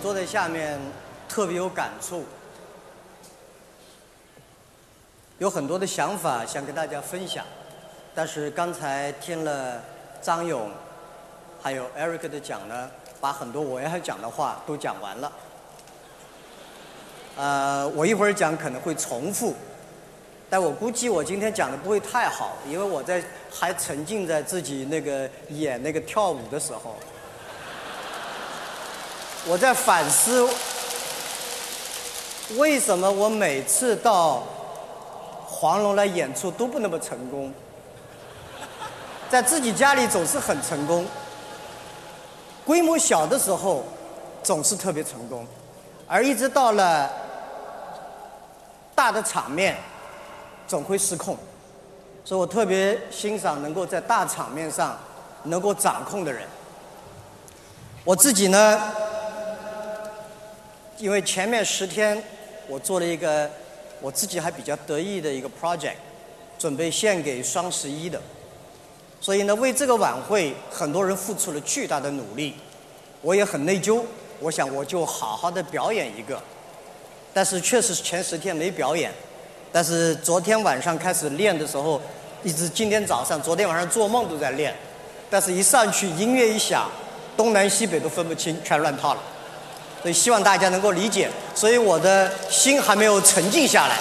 坐在下面特别有感触，有很多的想法想跟大家分享，但是刚才听了张勇还有 Eric 的讲呢，把很多我要讲的话都讲完了。呃，我一会儿讲可能会重复，但我估计我今天讲的不会太好，因为我在还沉浸在自己那个演那个跳舞的时候。我在反思，为什么我每次到黄龙来演出都不那么成功，在自己家里总是很成功，规模小的时候总是特别成功，而一直到了大的场面总会失控，所以我特别欣赏能够在大场面上能够掌控的人。我自己呢？因为前面十天我做了一个我自己还比较得意的一个 project，准备献给双十一的，所以呢，为这个晚会很多人付出了巨大的努力，我也很内疚。我想我就好好的表演一个，但是确实前十天没表演，但是昨天晚上开始练的时候，一直今天早上、昨天晚上做梦都在练，但是一上去音乐一响，东南西北都分不清，全乱套了。所以希望大家能够理解，所以我的心还没有沉静下来。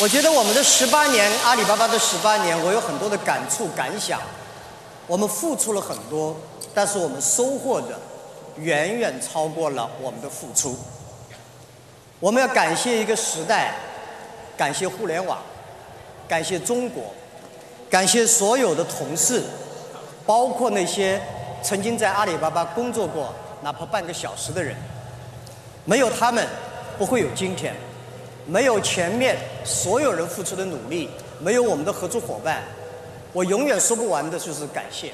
我觉得我们的十八年，阿里巴巴的十八年，我有很多的感触感想。我们付出了很多，但是我们收获的远远超过了我们的付出。我们要感谢一个时代，感谢互联网，感谢中国，感谢所有的同事。包括那些曾经在阿里巴巴工作过哪怕半个小时的人，没有他们，不会有今天；没有前面所有人付出的努力，没有我们的合作伙伴，我永远说不完的就是感谢。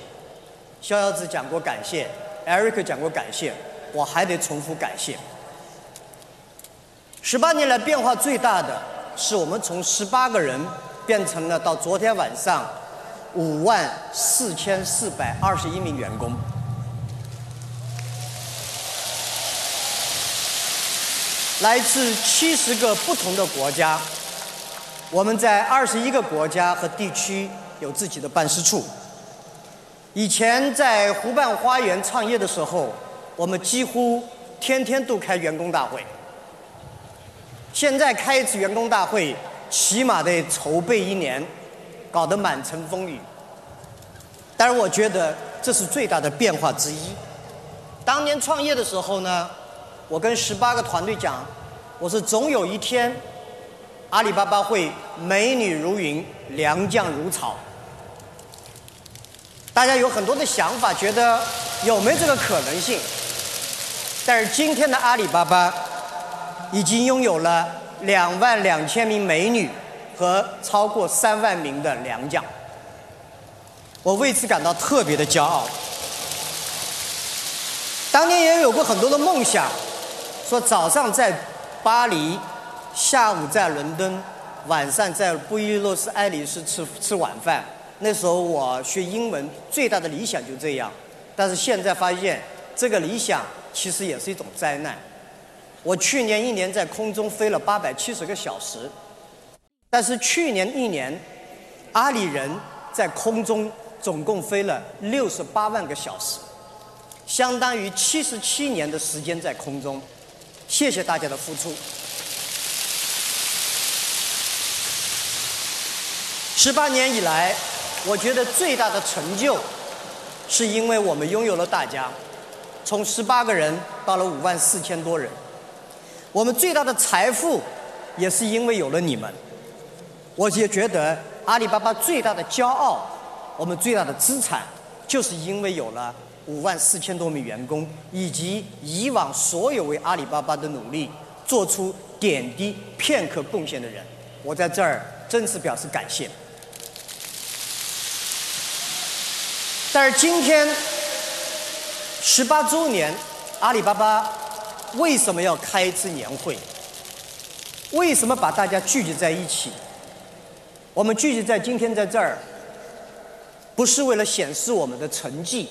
逍遥子讲过感谢，Eric 讲过感谢，我还得重复感谢。十八年来变化最大的是我们从十八个人变成了到昨天晚上。五万四千四百二十一名员工，来自七十个不同的国家。我们在二十一个国家和地区有自己的办事处。以前在湖畔花园创业的时候，我们几乎天天都开员工大会。现在开一次员工大会，起码得筹备一年。搞得满城风雨，但是我觉得这是最大的变化之一。当年创业的时候呢，我跟十八个团队讲，我说总有一天，阿里巴巴会美女如云，良将如草。大家有很多的想法，觉得有没有这个可能性？但是今天的阿里巴巴已经拥有了两万两千名美女。和超过三万名的良将，我为此感到特别的骄傲。当年也有过很多的梦想，说早上在巴黎，下午在伦敦，晚上在布宜诺斯艾利斯吃吃晚饭。那时候我学英文最大的理想就这样，但是现在发现这个理想其实也是一种灾难。我去年一年在空中飞了八百七十个小时。但是去年一年，阿里人在空中总共飞了六十八万个小时，相当于七十七年的时间在空中。谢谢大家的付出。十八年以来，我觉得最大的成就，是因为我们拥有了大家，从十八个人到了五万四千多人。我们最大的财富，也是因为有了你们。我也觉得阿里巴巴最大的骄傲，我们最大的资产，就是因为有了五万四千多名员工，以及以往所有为阿里巴巴的努力做出点滴片刻贡献的人，我在这儿真是表示感谢。但是今天十八周年，阿里巴巴为什么要开一次年会？为什么把大家聚集在一起？我们聚集在今天在这儿，不是为了显示我们的成绩，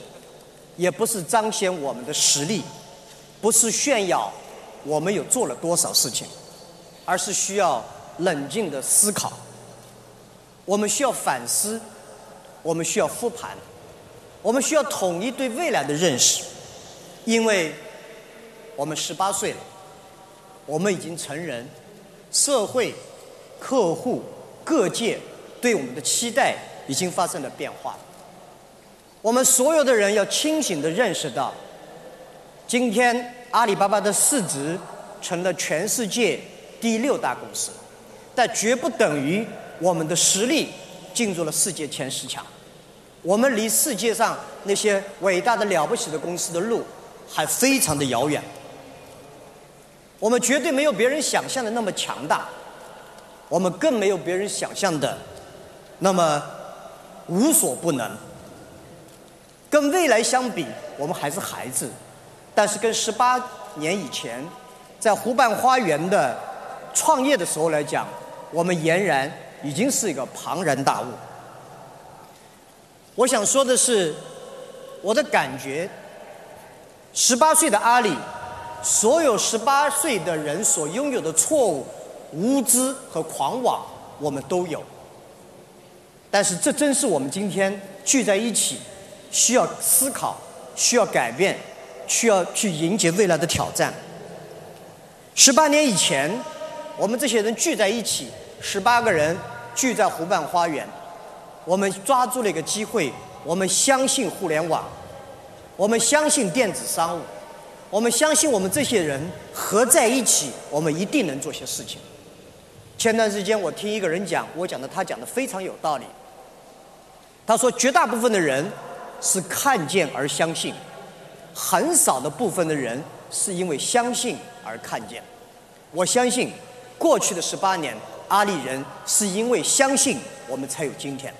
也不是彰显我们的实力，不是炫耀我们有做了多少事情，而是需要冷静的思考。我们需要反思，我们需要复盘，我们需要统一对未来的认识，因为我们十八岁了，我们已经成人，社会、客户、各界对我们的期待已经发生了变化。我们所有的人要清醒的认识到，今天阿里巴巴的市值成了全世界第六大公司，但绝不等于。我们的实力进入了世界前十强，我们离世界上那些伟大的了不起的公司的路还非常的遥远。我们绝对没有别人想象的那么强大，我们更没有别人想象的那么无所不能。跟未来相比，我们还是孩子，但是跟十八年以前在湖畔花园的创业的时候来讲，我们俨然。已经是一个庞然大物。我想说的是，我的感觉，十八岁的阿里，所有十八岁的人所拥有的错误、无知和狂妄，我们都有。但是，这正是我们今天聚在一起，需要思考、需要改变、需要去迎接未来的挑战。十八年以前，我们这些人聚在一起，十八个人。聚在湖畔花园，我们抓住了一个机会。我们相信互联网，我们相信电子商务，我们相信我们这些人合在一起，我们一定能做些事情。前段时间我听一个人讲，我讲的他讲的非常有道理。他说，绝大部分的人是看见而相信，很少的部分的人是因为相信而看见。我相信，过去的十八年。阿里人是因为相信我们才有今天。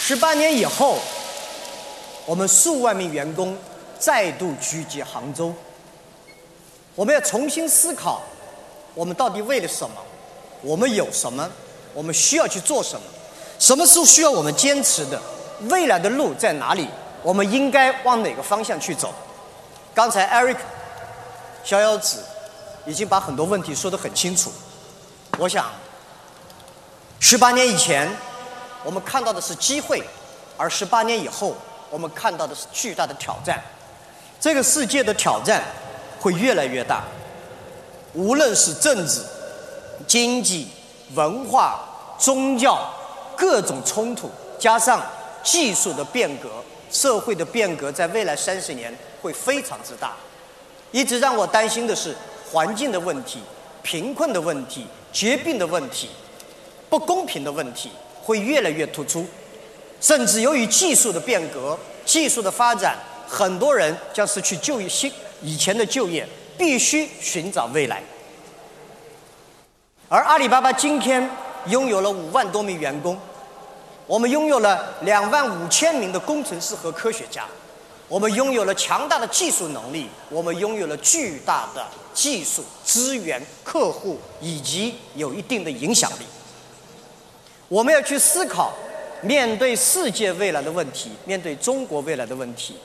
十八年以后，我们数万名员工再度聚集杭州。我们要重新思考，我们到底为了什么？我们有什么？我们需要去做什么？什么时候需要我们坚持的？未来的路在哪里？我们应该往哪个方向去走？刚才 Eric 逍遥子已经把很多问题说得很清楚。我想，十八年以前我们看到的是机会，而十八年以后我们看到的是巨大的挑战。这个世界的挑战会越来越大，无论是政治、经济、文化、宗教各种冲突，加上技术的变革。社会的变革在未来三十年会非常之大，一直让我担心的是环境的问题、贫困的问题、疾病的问题、不公平的问题会越来越突出，甚至由于技术的变革、技术的发展，很多人将失去就业新以前的就业，必须寻找未来。而阿里巴巴今天拥有了五万多名员工。我们拥有了两万五千名的工程师和科学家，我们拥有了强大的技术能力，我们拥有了巨大的技术资源、客户以及有一定的影响力。我们要去思考，面对世界未来的问题，面对中国未来的问题，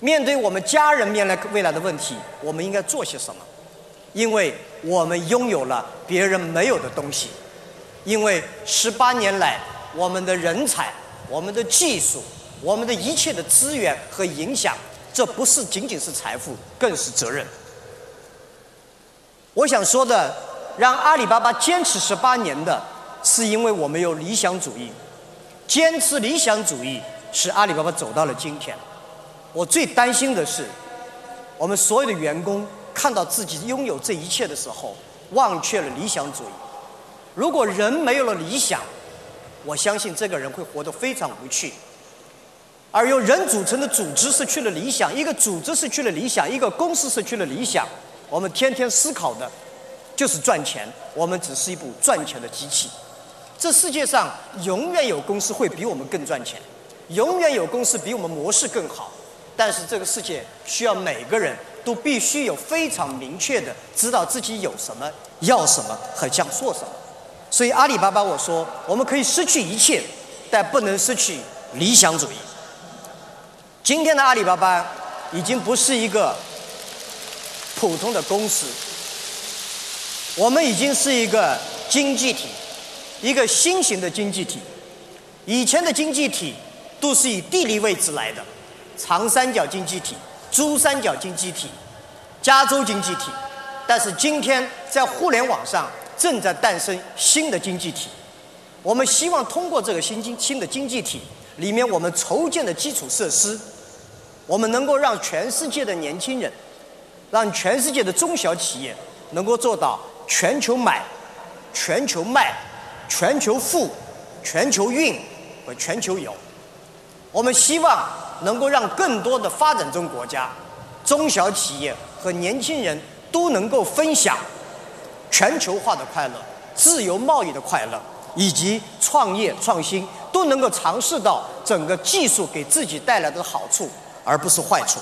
面对我们家人面来未来的问题，我们应该做些什么？因为我们拥有了别人没有的东西，因为十八年来。我们的人才、我们的技术、我们的一切的资源和影响，这不是仅仅是财富，更是责任。我想说的，让阿里巴巴坚持十八年的，是因为我们有理想主义。坚持理想主义，使阿里巴巴走到了今天。我最担心的是，我们所有的员工看到自己拥有这一切的时候，忘却了理想主义。如果人没有了理想，我相信这个人会活得非常无趣，而由人组成的组织失去了理想，一个组织失去了理想，一个公司失去了理想，我们天天思考的，就是赚钱。我们只是一部赚钱的机器。这世界上永远有公司会比我们更赚钱，永远有公司比我们模式更好，但是这个世界需要每个人都必须有非常明确的知道自己有什么、要什么和想做什么。所以阿里巴巴我说，我们可以失去一切，但不能失去理想主义。今天的阿里巴巴已经不是一个普通的公司，我们已经是一个经济体，一个新型的经济体。以前的经济体都是以地理位置来的，长三角经济体、珠三角经济体、加州经济体。但是今天在互联网上正在诞生新的经济体。我们希望通过这个新经新的经济体里面，我们筹建的基础设施，我们能够让全世界的年轻人，让全世界的中小企业能够做到全球买、全球卖、全球富、全球运。和全球有，我们希望能够让更多的发展中国家、中小企业和年轻人都能够分享全球化的快乐、自由贸易的快乐，以及创业创新都能够尝试到整个技术给自己带来的好处，而不是坏处。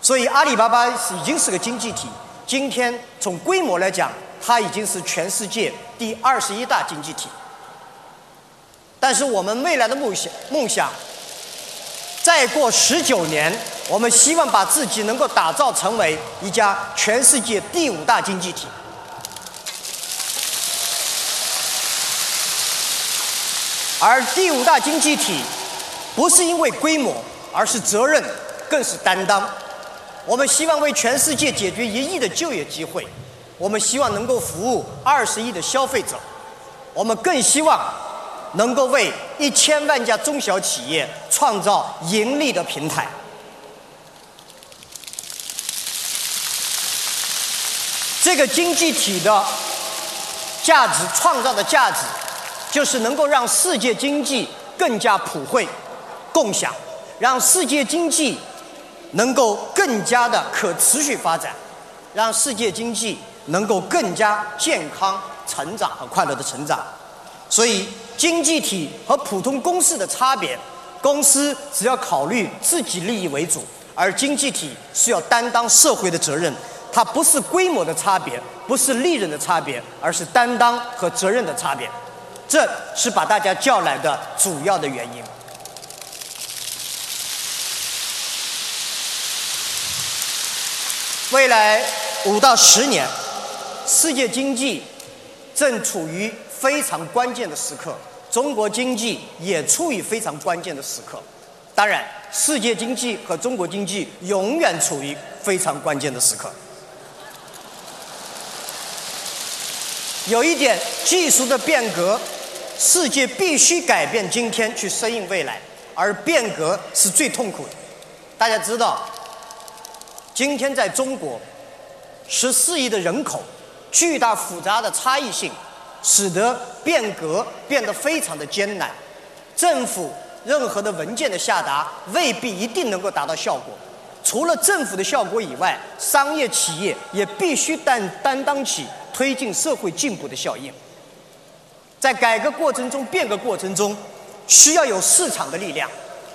所以，阿里巴巴已经是个经济体。今天从规模来讲，它已经是全世界第二十一大经济体。但是我们未来的梦想，梦想，再过十九年，我们希望把自己能够打造成为一家全世界第五大经济体。而第五大经济体，不是因为规模，而是责任，更是担当。我们希望为全世界解决一亿的就业机会，我们希望能够服务二十亿的消费者，我们更希望。能够为一千万家中小企业创造盈利的平台。这个经济体的价值创造的价值，就是能够让世界经济更加普惠、共享，让世界经济能够更加的可持续发展，让世界经济能够更加健康成长和快乐的成长。所以。经济体和普通公司的差别，公司只要考虑自己利益为主，而经济体需要担当社会的责任。它不是规模的差别，不是利润的差别，而是担当和责任的差别。这是把大家叫来的主要的原因。未来五到十年，世界经济正处于。非常关键的时刻，中国经济也处于非常关键的时刻。当然，世界经济和中国经济永远处于非常关键的时刻。有一点技术的变革，世界必须改变今天去适应未来，而变革是最痛苦的。大家知道，今天在中国，十四亿的人口，巨大复杂的差异性。使得变革变得非常的艰难，政府任何的文件的下达未必一定能够达到效果。除了政府的效果以外，商业企业也必须担担当起推进社会进步的效应。在改革过程中、变革过程中，需要有市场的力量，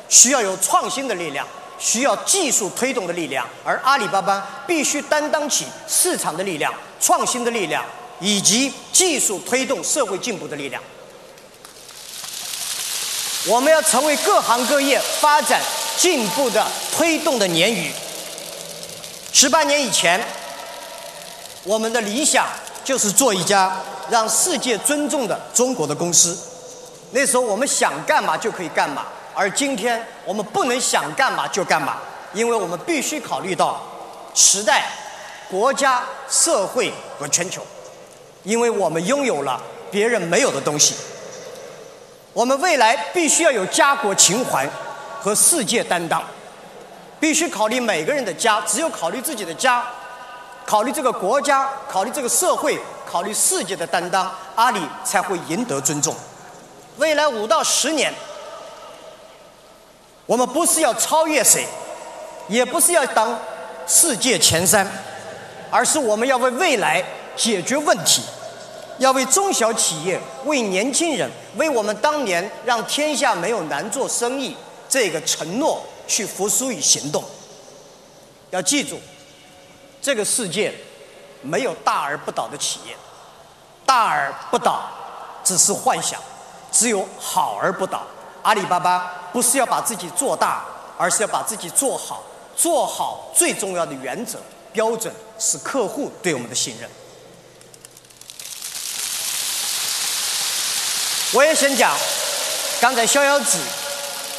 需要有创新的力量，需要技术推动的力量，而阿里巴巴必须担当起市场的力量、创新的力量。以及技术推动社会进步的力量，我们要成为各行各业发展进步的推动的鲶鱼。十八年以前，我们的理想就是做一家让世界尊重的中国的公司。那时候我们想干嘛就可以干嘛，而今天我们不能想干嘛就干嘛，因为我们必须考虑到时代、国家、社会和全球。因为我们拥有了别人没有的东西，我们未来必须要有家国情怀和世界担当，必须考虑每个人的家。只有考虑自己的家，考虑这个国家，考虑这个社会，考虑世界的担当，阿里才会赢得尊重。未来五到十年，我们不是要超越谁，也不是要当世界前三，而是我们要为未来解决问题。要为中小企业、为年轻人、为我们当年让天下没有难做生意这个承诺去付诸于行动。要记住，这个世界没有大而不倒的企业，大而不倒只是幻想，只有好而不倒。阿里巴巴不是要把自己做大，而是要把自己做好。做好最重要的原则标准是客户对我们的信任。我也想讲，刚才逍遥子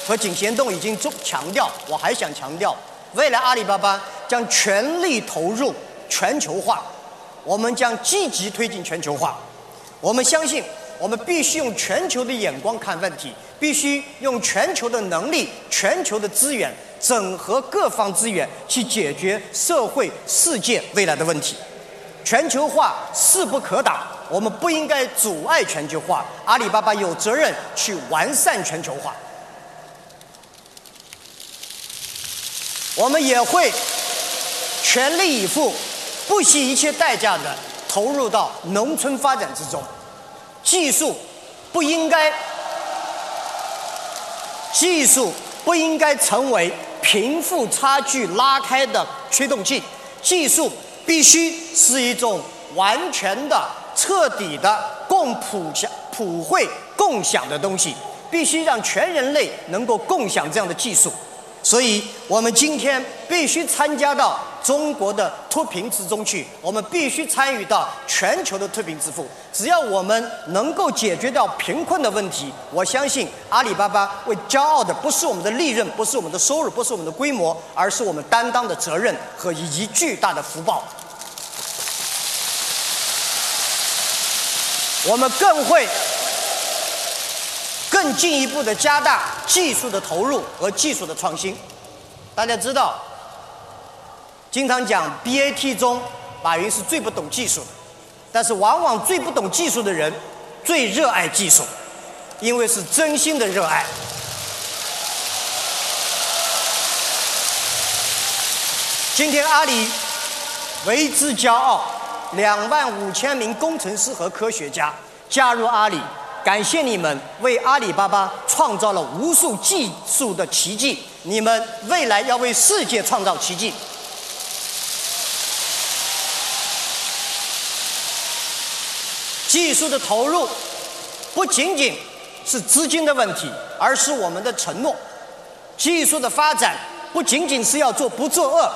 和景贤栋已经重强调，我还想强调，未来阿里巴巴将全力投入全球化，我们将积极推进全球化。我们相信，我们必须用全球的眼光看问题，必须用全球的能力、全球的资源。整合各方资源去解决社会世界未来的问题，全球化势不可挡，我们不应该阻碍全球化。阿里巴巴有责任去完善全球化，我们也会全力以赴，不惜一切代价的投入到农村发展之中。技术不应该，技术不应该成为。贫富差距拉开的驱动器，技术必须是一种完全的、彻底的共普享、普惠共享的东西，必须让全人类能够共享这样的技术。所以，我们今天必须参加到中国的脱贫之中去，我们必须参与到全球的脱贫致富。只要我们能够解决掉贫困的问题，我相信阿里巴巴会骄傲的不是我们的利润，不是我们的收入，不是我们的规模，而是我们担当的责任和以及巨大的福报。我们更会。更进一步的加大技术的投入和技术的创新。大家知道，经常讲 BAT 中，马云是最不懂技术的，但是往往最不懂技术的人最热爱技术，因为是真心的热爱。今天阿里为之骄傲，两万五千名工程师和科学家加入阿里。感谢你们为阿里巴巴创造了无数技术的奇迹，你们未来要为世界创造奇迹。技术的投入不仅仅是资金的问题，而是我们的承诺。技术的发展不仅仅是要做不作恶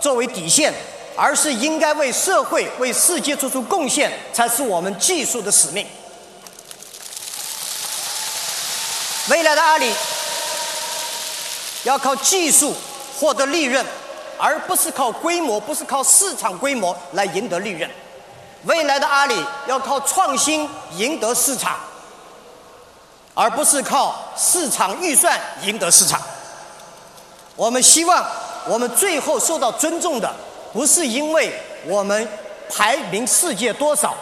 作为底线，而是应该为社会、为世界做出贡献，才是我们技术的使命。未来的阿里要靠技术获得利润，而不是靠规模，不是靠市场规模来赢得利润。未来的阿里要靠创新赢得市场，而不是靠市场预算赢得市场。我们希望我们最后受到尊重的，不是因为我们排名世界多少。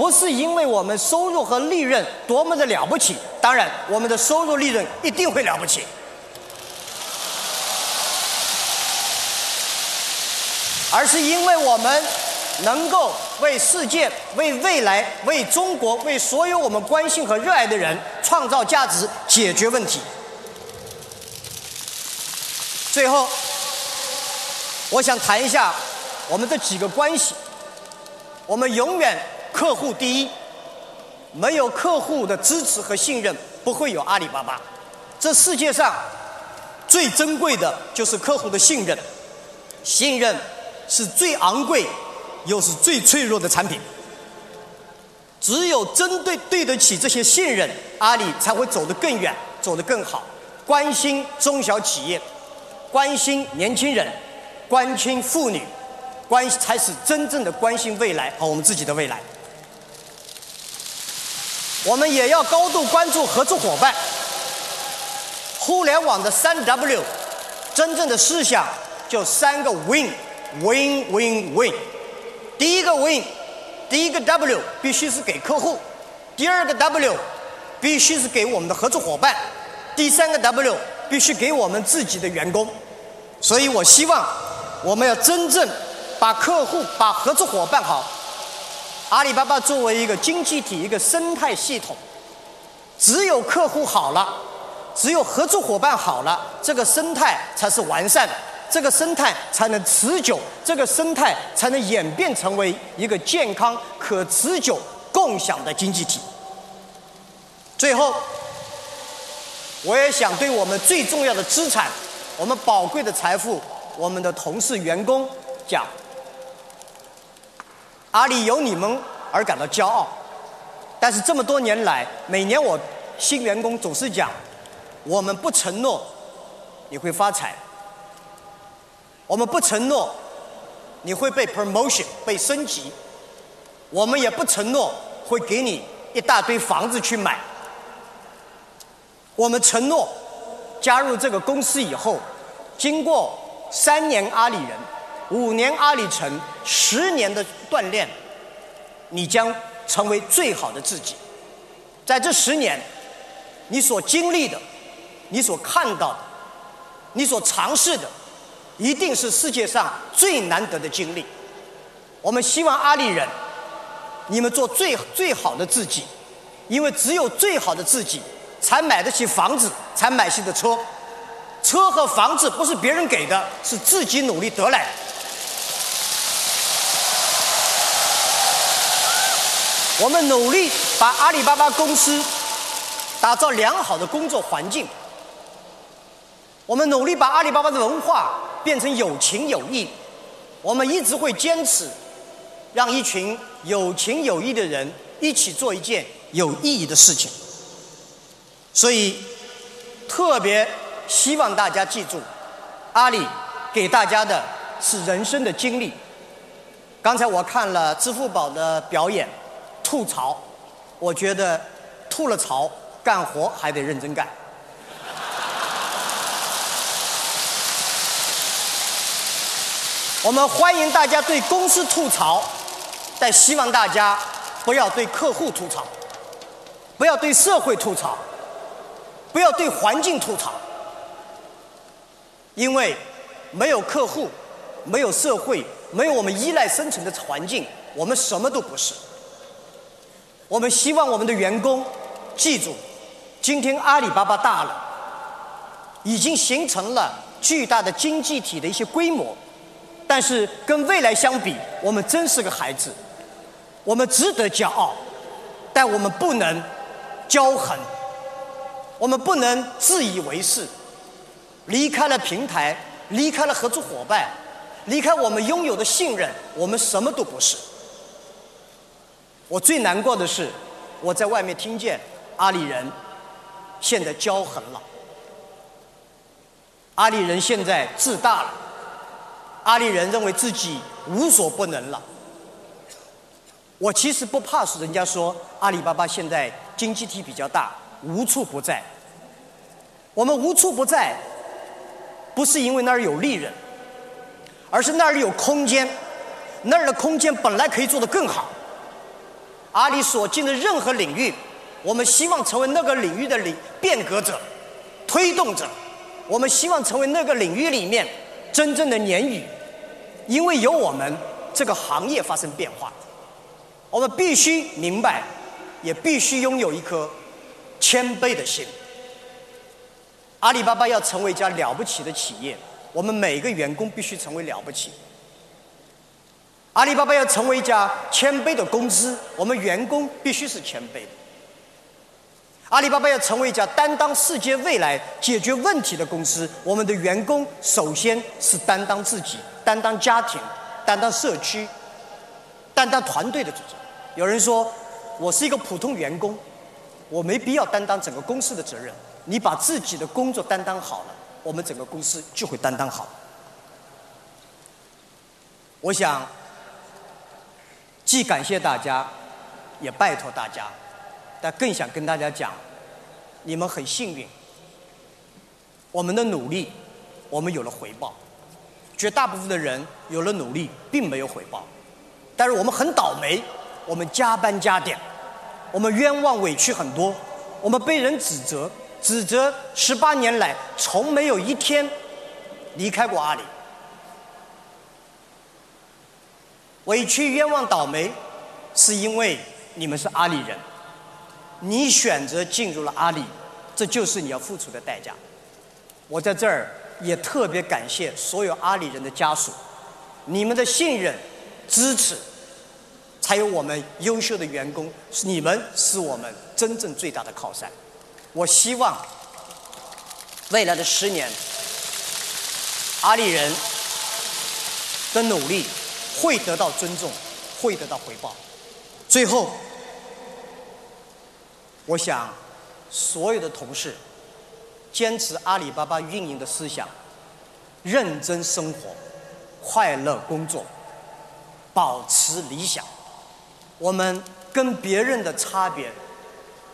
不是因为我们收入和利润多么的了不起，当然我们的收入利润一定会了不起，而是因为我们能够为世界、为未来、为中国、为所有我们关心和热爱的人创造价值、解决问题。最后，我想谈一下我们的几个关系，我们永远。客户第一，没有客户的支持和信任，不会有阿里巴巴。这世界上最珍贵的就是客户的信任，信任是最昂贵又是最脆弱的产品。只有针对对得起这些信任，阿里才会走得更远，走得更好。关心中小企业，关心年轻人，关心妇女，关才是真正的关心未来和我们自己的未来。我们也要高度关注合作伙伴。互联网的三 W，真正的思想就三个 Win，Win，Win，Win。第一个 Win，第一个 W 必须是给客户；第二个 W 必须是给我们的合作伙伴；第三个 W 必须给我们自己的员工。所以我希望我们要真正把客户、把合作伙伴好。阿里巴巴作为一个经济体、一个生态系统，只有客户好了，只有合作伙伴好了，这个生态才是完善的，这个生态才能持久，这个生态才能演变成为一个健康、可持久、共享的经济体。最后，我也想对我们最重要的资产，我们宝贵的财富，我们的同事、员工讲：阿里有你们而感到骄傲。但是这么多年来，每年我新员工总是讲，我们不承诺你会发财，我们不承诺你会被 promotion 被升级，我们也不承诺会给你一大堆房子去买。我们承诺加入这个公司以后，经过三年阿里人、五年阿里城、十年的锻炼，你将。成为最好的自己，在这十年，你所经历的，你所看到的，你所尝试的，一定是世界上最难得的经历。我们希望阿里人，你们做最最好的自己，因为只有最好的自己，才买得起房子，才买得起的车。车和房子不是别人给的，是自己努力得来的。我们努力把阿里巴巴公司打造良好的工作环境。我们努力把阿里巴巴的文化变成有情有义。我们一直会坚持，让一群有情有义的人一起做一件有意义的事情。所以，特别希望大家记住，阿里给大家的是人生的经历。刚才我看了支付宝的表演。吐槽，我觉得吐了槽，干活还得认真干。我们欢迎大家对公司吐槽，但希望大家不要对客户吐槽，不要对社会吐槽，不要对环境吐槽，因为没有客户，没有社会，没有我们依赖生存的环境，我们什么都不是。我们希望我们的员工记住，今天阿里巴巴大了，已经形成了巨大的经济体的一些规模，但是跟未来相比，我们真是个孩子，我们值得骄傲，但我们不能骄横，我们不能自以为是，离开了平台，离开了合作伙伴，离开我们拥有的信任，我们什么都不是。我最难过的是，我在外面听见阿里人现在骄横了，阿里人现在自大了，阿里人认为自己无所不能了。我其实不怕是人家说阿里巴巴现在经济体比较大，无处不在。我们无处不在，不是因为那儿有利润，而是那儿有空间，那儿的空间本来可以做得更好。阿里所进的任何领域，我们希望成为那个领域的领变革者、推动者。我们希望成为那个领域里面真正的鲶鱼，因为有我们，这个行业发生变化。我们必须明白，也必须拥有一颗谦卑的心。阿里巴巴要成为一家了不起的企业，我们每个员工必须成为了不起。阿里巴巴要成为一家谦卑的公司，我们员工必须是谦卑的。阿里巴巴要成为一家担当世界未来解决问题的公司，我们的员工首先是担当自己、担当家庭、担当社区、担当团队的责任。有人说，我是一个普通员工，我没必要担当整个公司的责任。你把自己的工作担当好了，我们整个公司就会担当好。我想。既感谢大家，也拜托大家，但更想跟大家讲，你们很幸运，我们的努力，我们有了回报。绝大部分的人有了努力，并没有回报，但是我们很倒霉，我们加班加点，我们冤枉委屈很多，我们被人指责，指责十八年来从没有一天离开过阿里。委屈、冤枉、倒霉，是因为你们是阿里人，你选择进入了阿里，这就是你要付出的代价。我在这儿也特别感谢所有阿里人的家属，你们的信任、支持，才有我们优秀的员工，你们是我们真正最大的靠山。我希望未来的十年，阿里人的努力会得到尊重，会得到回报。最后，我想所有的同事坚持阿里巴巴运营的思想，认真生活，快乐工作，保持理想。我们跟别人的差别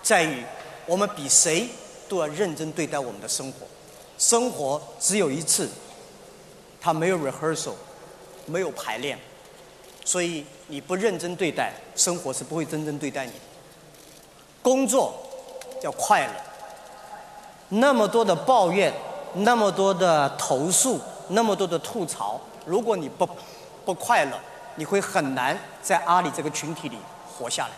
在于。我们比谁都要认真对待我们的生活，生活只有一次，它没有 rehearsal，没有排练，所以你不认真对待生活是不会真正对待你的。工作要快乐，那么多的抱怨，那么多的投诉，那么多的吐槽，如果你不不快乐，你会很难在阿里这个群体里活下来。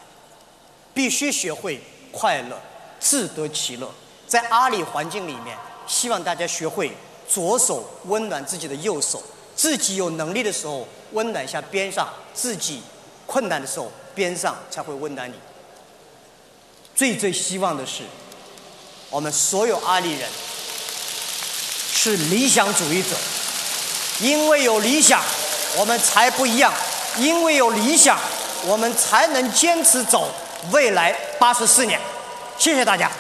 必须学会快乐。自得其乐，在阿里环境里面，希望大家学会左手温暖自己的右手，自己有能力的时候温暖一下边上，自己困难的时候边上才会温暖你。最最希望的是，我们所有阿里人是理想主义者，因为有理想，我们才不一样；因为有理想，我们才能坚持走未来八十四年。谢谢大家。